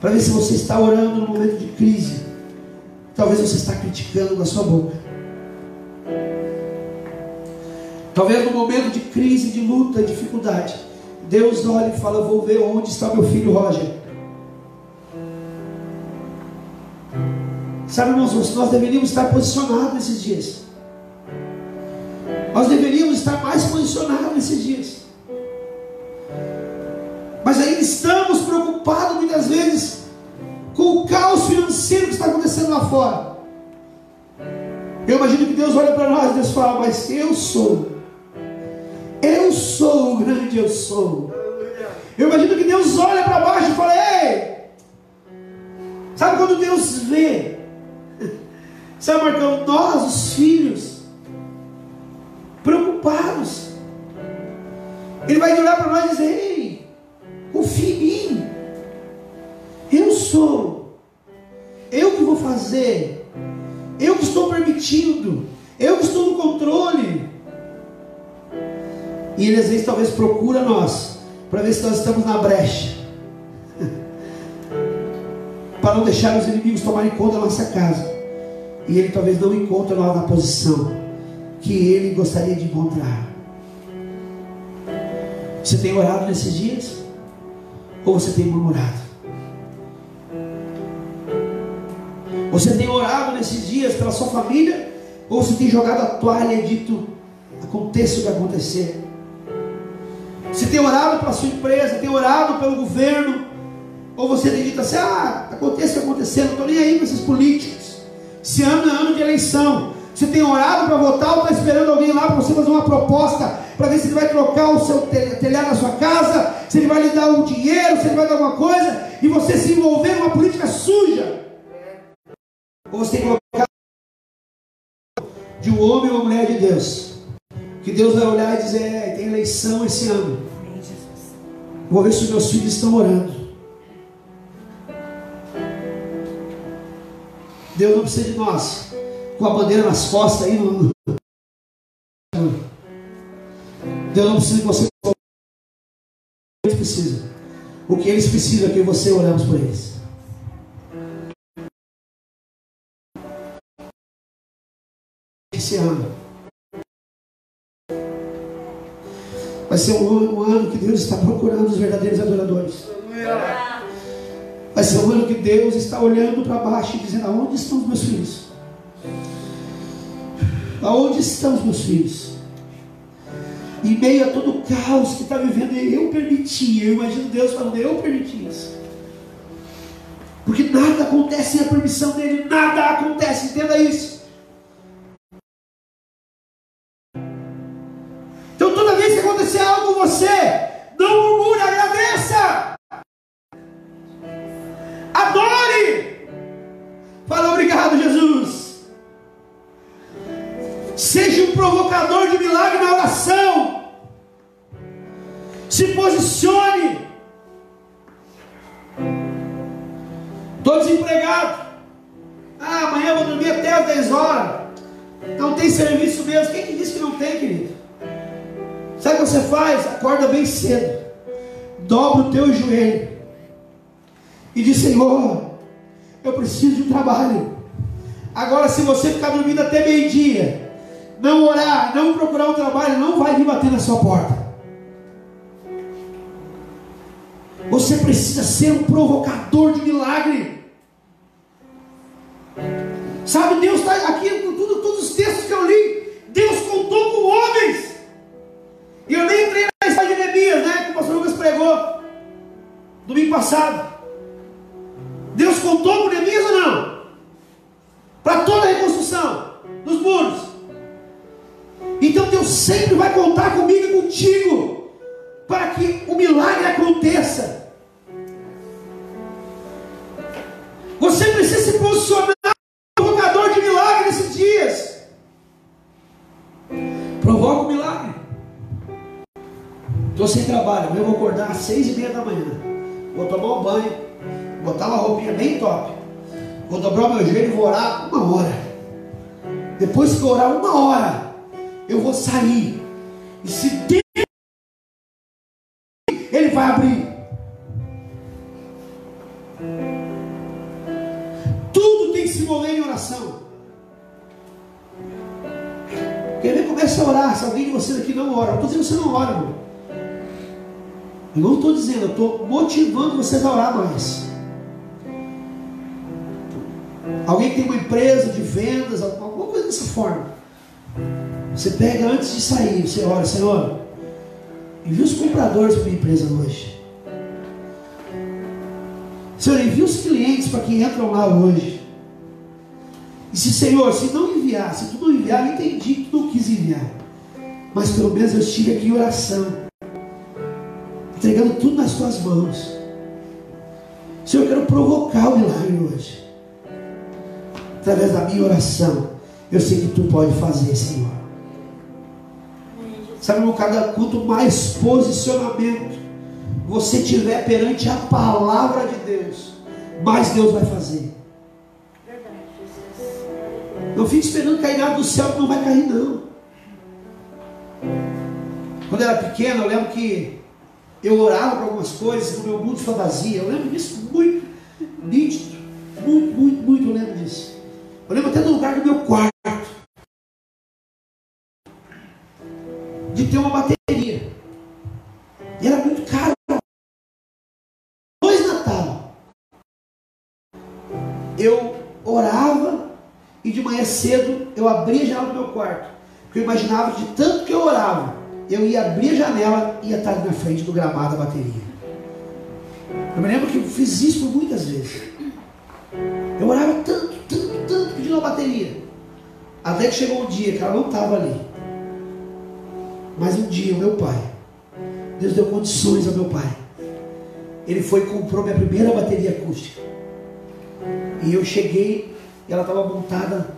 para ver se você está orando no momento de crise, talvez você está criticando com a sua boca. Talvez no momento de crise, de luta, dificuldade, Deus olha e fala: Vou ver onde está meu filho Roger. Sabe, irmãos, nós deveríamos estar posicionados nesses dias. Nós deveríamos estar mais posicionados nesses dias. Mas ainda estamos preocupados muitas vezes com o caos financeiro que está acontecendo lá fora. Eu imagino que Deus olha para nós e Deus fala, mas eu sou. Sou o grande eu sou. Eu imagino que Deus olha para baixo e fala, ei! Sabe quando Deus vê? Sabe, Marcão, nós, os filhos, preocupados. Ele vai olhar para nós e dizer, ei, confia em mim. Eu sou. Eu que vou fazer. Eu que estou permitindo. Eu que estou no controle. Ele às vezes talvez procura nós para ver se nós estamos na brecha. para não deixar os inimigos tomarem conta da nossa casa. E ele talvez não encontre nós na posição que ele gostaria de encontrar. Você tem orado nesses dias? Ou você tem murmurado? Você tem orado nesses dias pela sua família? Ou você tem jogado a toalha e dito: aconteça o que acontecer? Você tem orado pela sua empresa, tem orado pelo governo? Ou você tem dito assim: ah, aconteça o que não estou nem aí com esses políticos. Esse ano é ano de eleição. Você tem orado para votar ou está esperando alguém lá para você fazer uma proposta para ver se ele vai trocar o seu telhado na sua casa, se ele vai lhe dar um dinheiro, se ele vai dar alguma coisa, e você se envolver numa política suja. Ou você tem que colocar de um homem ou uma mulher de Deus. Que Deus vai olhar e dizer, é, tem eleição esse ano. Vou ver se os meus filhos estão orando. Deus não precisa de nós com a bandeira nas costas aí no. Deus não precisa que você. Eles precisam. O que eles precisam é que você oramos por eles. Esse ano vai ser um, ano que Deus está procurando os verdadeiros adoradores. Vai ser um ano que Deus está olhando para baixo e dizendo: Aonde estão os meus filhos? Aonde estão os meus filhos? Em meio a todo o caos que está vivendo, eu permiti. Eu imagino Deus falando, eu permiti isso. Porque nada acontece sem a permissão dele, nada acontece, entenda isso. Se posicione. Estou desempregado. Ah, amanhã vou dormir até as 10 horas. Não tem serviço mesmo. Quem que disse que não tem, querido? Sabe o que você faz? Acorda bem cedo. Dobra o teu joelho. E diz, Senhor, eu preciso de um trabalho. Agora, se você ficar dormindo até meio-dia, não orar, não procurar um trabalho, não vai vir bater na sua porta. Precisa ser um provocador de milagre. Sabe, Deus está aqui, Vou dobrar o meu joelho e vou orar uma hora. Depois que eu orar uma hora, eu vou sair. E se Deus, Ele vai abrir. Tudo tem que se mover em oração. Quem vem começa a orar. Se alguém de vocês aqui não ora, eu estou dizendo que você não ora, irmão. Eu não estou dizendo, eu estou motivando vocês a orar mais. Alguém que tem uma empresa de vendas, alguma coisa dessa forma. Você pega antes de sair, você ora, Senhor, envia os compradores para minha empresa hoje. Senhor, envia os clientes para que entram lá hoje. E se, Senhor, se não enviar, se tu não enviar, eu entendi que tu não quis enviar. Mas pelo menos eu estive aqui em oração, entregando tudo nas tuas mãos. Senhor, eu quero provocar o milagre hoje. Através da minha oração, eu sei que tu pode fazer, Senhor. Sabe, irmão, cada culto mais posicionamento você tiver perante a palavra de Deus, mais Deus vai fazer. Não fique esperando cair nada do céu que não vai cair, não. Quando eu era pequeno, eu lembro que eu orava para algumas coisas no meu mundo fantasia. Eu lembro disso muito nítido. Muito, muito, muito lembro disso. Eu lembro até do lugar do meu quarto. de ter uma bateria. E era muito caro. Dois Natal. Eu orava e de manhã cedo eu abria a janela do meu quarto. Porque eu imaginava de tanto que eu orava, eu ia abrir a janela e ia estar na frente do gramado da bateria. Eu me lembro que eu fiz isso muitas vezes. Eu orava tanto, pedindo a bateria. Até que chegou um dia que ela não estava ali. Mas um dia o meu pai, Deus deu condições ao meu pai. Ele foi e comprou minha primeira bateria acústica. E eu cheguei e ela estava montada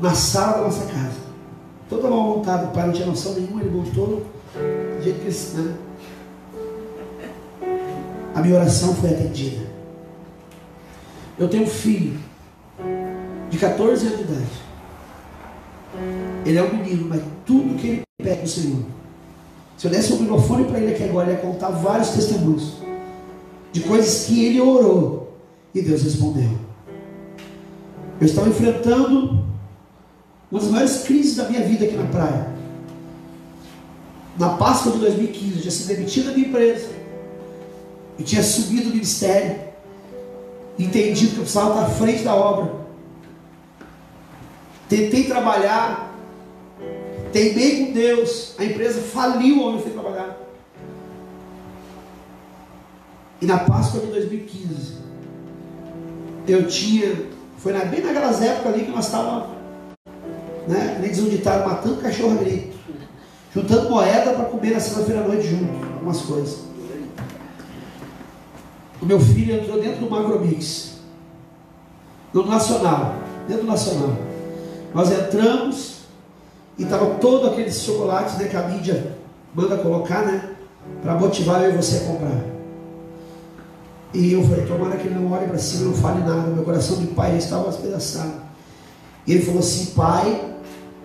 na sala da nossa casa. Toda mal montada, o pai não tinha noção nenhuma, ele montou do jeito que ele, né? A minha oração foi atendida. Eu tenho um filho de 14 anos de idade. Ele é um menino, mas tudo que ele pede do Senhor. Se eu desse um microfone para ele aqui agora, ele ia contar vários testemunhos de coisas que ele orou e Deus respondeu. Eu estava enfrentando uma das maiores crises da minha vida aqui na praia. Na Páscoa de 2015, eu tinha sido demitido da minha empresa. Eu tinha subido o ministério. Entendido que eu precisava estar à frente da obra. Tentei trabalhar Teimei com Deus. A empresa faliu onde eu fui trabalhar. E na Páscoa de 2015, eu tinha. Foi na, bem naquelas épocas ali que nós estávamos, né? Nem um ditado, matando cachorro grito. Juntando moeda para comer na segunda-feira à noite junto. Algumas coisas. O meu filho entrou dentro do Macromix. No Nacional. Dentro do Nacional. Nós entramos e estava todo aqueles chocolates né, que a mídia manda colocar, né? Para motivar eu e você a comprar. E eu falei, tomara que ele não olhe para cima não fale nada. Meu coração de pai estava espedaçado. E ele falou assim, pai,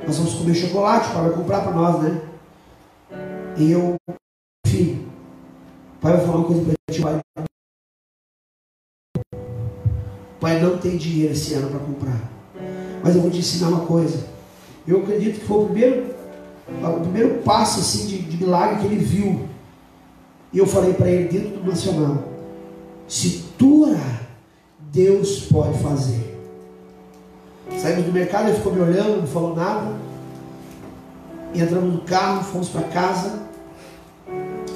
nós vamos comer chocolate, o pai vai comprar para nós, né? E eu, filho, pai vai falar uma coisa para ti, pai. Pai não tem dinheiro esse ano para comprar. Mas eu vou te ensinar uma coisa. Eu acredito que foi o primeiro, o primeiro passo assim, de, de milagre que ele viu. E eu falei para ele dentro do nacional: se tu orar, Deus pode fazer. Saímos do mercado, ele ficou me olhando, não falou nada. Entramos no carro, fomos para casa.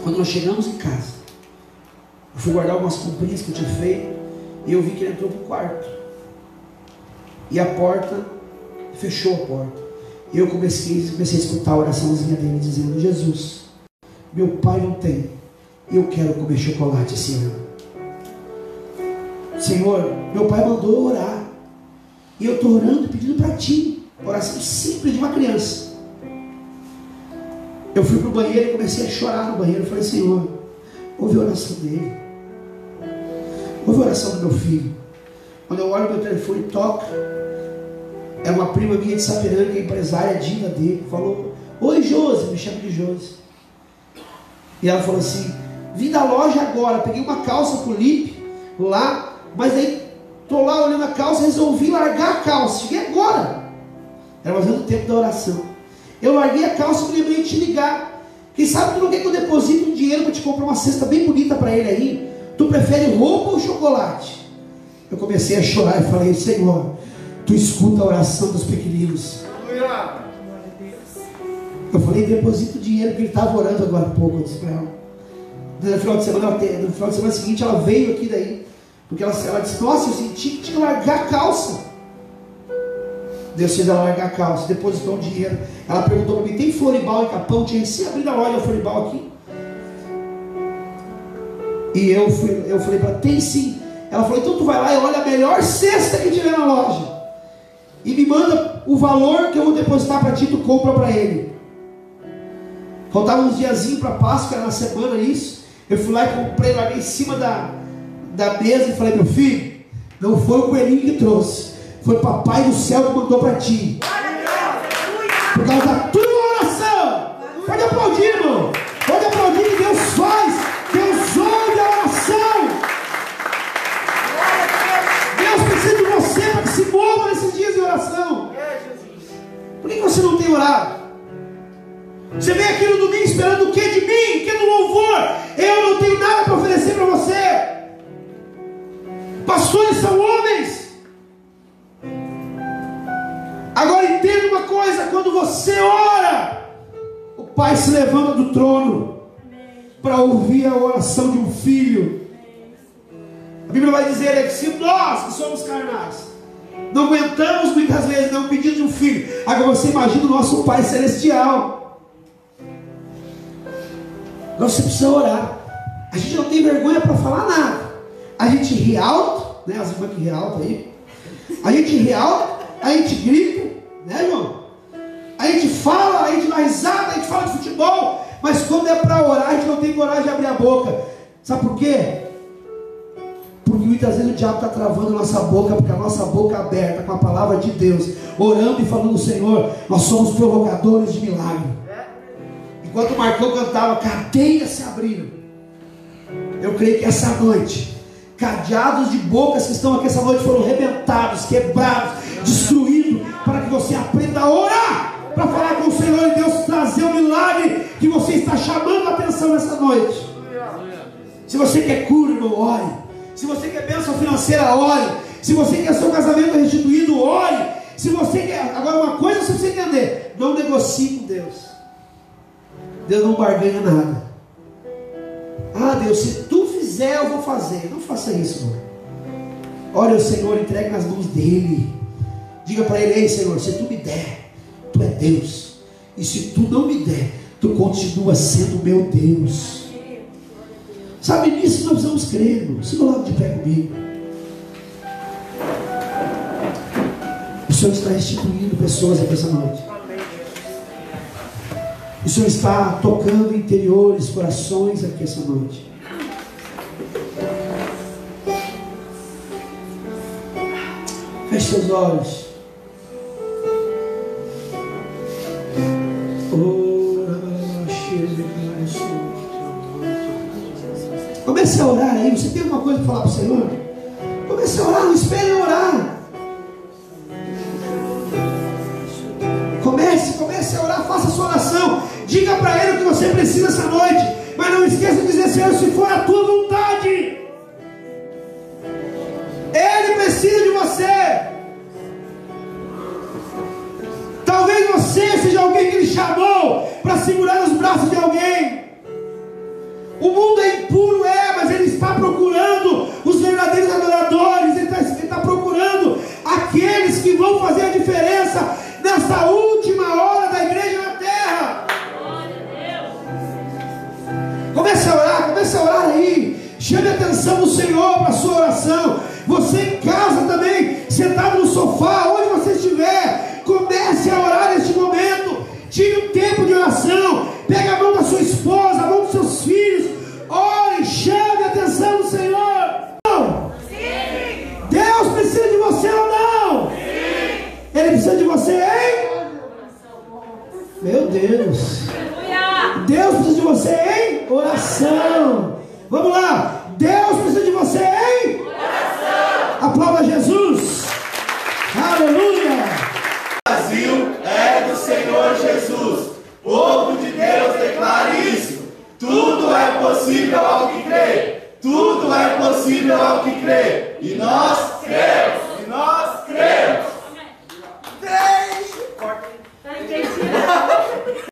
Quando nós chegamos em casa, eu fui guardar algumas comprinhas que eu tinha feito. E eu vi que ele entrou para o quarto. E a porta, fechou a porta eu comecei, comecei a escutar a oraçãozinha dele dizendo: Jesus, meu pai não tem, eu quero comer chocolate esse ano. Senhor, meu pai mandou orar, e eu estou orando pedindo para ti, oração simples de uma criança. Eu fui para o banheiro e comecei a chorar no banheiro. Eu falei: Senhor, ouve a oração dele, ouve a oração do meu filho. Quando eu olho meu telefone, toca é uma prima minha de Sapiranga, que é empresária, Dina dele, falou, oi Josi, me chama de Josi. E ela falou assim, vim da loja agora, peguei uma calça pro Lip lá, mas aí tô lá olhando a calça, resolvi largar a calça. Cheguei agora. Era mais o tempo da oração. Eu larguei a calça e lembrei de te ligar. Quem sabe tu não quer que eu deposite um dinheiro para te comprar uma cesta bem bonita para ele aí? Tu prefere roupa ou chocolate? Eu comecei a chorar e falei, Senhor, tu escuta a oração dos pequeninos. Eu falei, deposita o dinheiro, porque ele estava orando agora há pouco, eu disse para ela. No final, de semana, no final de semana seguinte, ela veio aqui daí. Porque ela, ela disse, nossa, eu senti que tinha que largar a calça. Deus fez ela largar a calça, depositou o dinheiro. Ela perguntou para mim, tem Floribal em Capão? Tinha recém abrido a loja Floribal aqui. E eu, fui, eu falei para ela, tem sim. Ela falou, então tu vai lá e olha a melhor cesta que tiver na loja. E me manda o valor que eu vou depositar para ti, tu compra para ele. Faltava uns diazinhos para Páscoa, era na semana isso. Eu fui lá e comprei, larguei em cima da, da mesa e falei, meu filho, não foi o coelhinho que trouxe, foi papai do céu que mandou para ti. Por causa da tua oração. Pode aplaudir, irmão. Você não tem orado? Você vem aqui no domingo esperando o que de mim? O que do louvor? Eu não tenho nada para oferecer para você. Pastores são homens. Agora entenda uma coisa: quando você ora, o Pai se levanta do trono para ouvir a oração de um filho. A Bíblia vai dizer é que se nós que somos carnais não aguentamos muitas vezes não pedido de um filho, agora você imagina o nosso Pai celestial. Agora você precisa orar. A gente não tem vergonha para falar nada. A gente ri alto, né? As irmãs que ri alto aí. A gente ri alto, a gente grita, né, irmão? A gente fala, a gente dá risada, a gente fala de futebol, mas quando é para orar, a gente não tem coragem de abrir a boca. Sabe por quê? Porque muitas vezes o diabo está travando nossa boca, porque a nossa boca é aberta com a palavra de Deus, orando e falando, Senhor, nós somos provocadores de milagre. Enquanto o Marcão cantava, cadeias se abriram. Eu creio que essa noite, cadeados de bocas que estão aqui essa noite foram rebentados, quebrados, destruídos, para que você aprenda a orar, para falar com o Senhor e Deus trazer o milagre que você está chamando a atenção nessa noite. Se você quer cura, irmão, ore. Se você quer bênção financeira, ore. Se você quer seu casamento restituído, ore. Se você quer. Agora, uma coisa você precisa entender: não negocie com Deus. Deus não barganha nada. Ah, Deus, se tu fizer, eu vou fazer. Não faça isso, irmão. Ore o Senhor, entregue nas mãos dele. Diga para ele: Ei, Senhor, se tu me der, tu é Deus. E se tu não me der, tu continua sendo meu Deus. Sabe nisso nós precisamos crer. Se do de pé comigo. O Senhor está restituindo pessoas aqui essa noite. O Senhor está tocando interiores, corações aqui essa noite. Feche seus olhos. Comece a orar aí. Você tem alguma coisa para falar para o Senhor? Comece a orar, não espere orar. Comece, comece a orar, faça a sua oração. Diga para Ele o que você precisa essa noite. Mas não esqueça de dizer, Senhor, se for a tua vontade. Ele precisa de você. Talvez você seja alguém que Ele chamou para segurar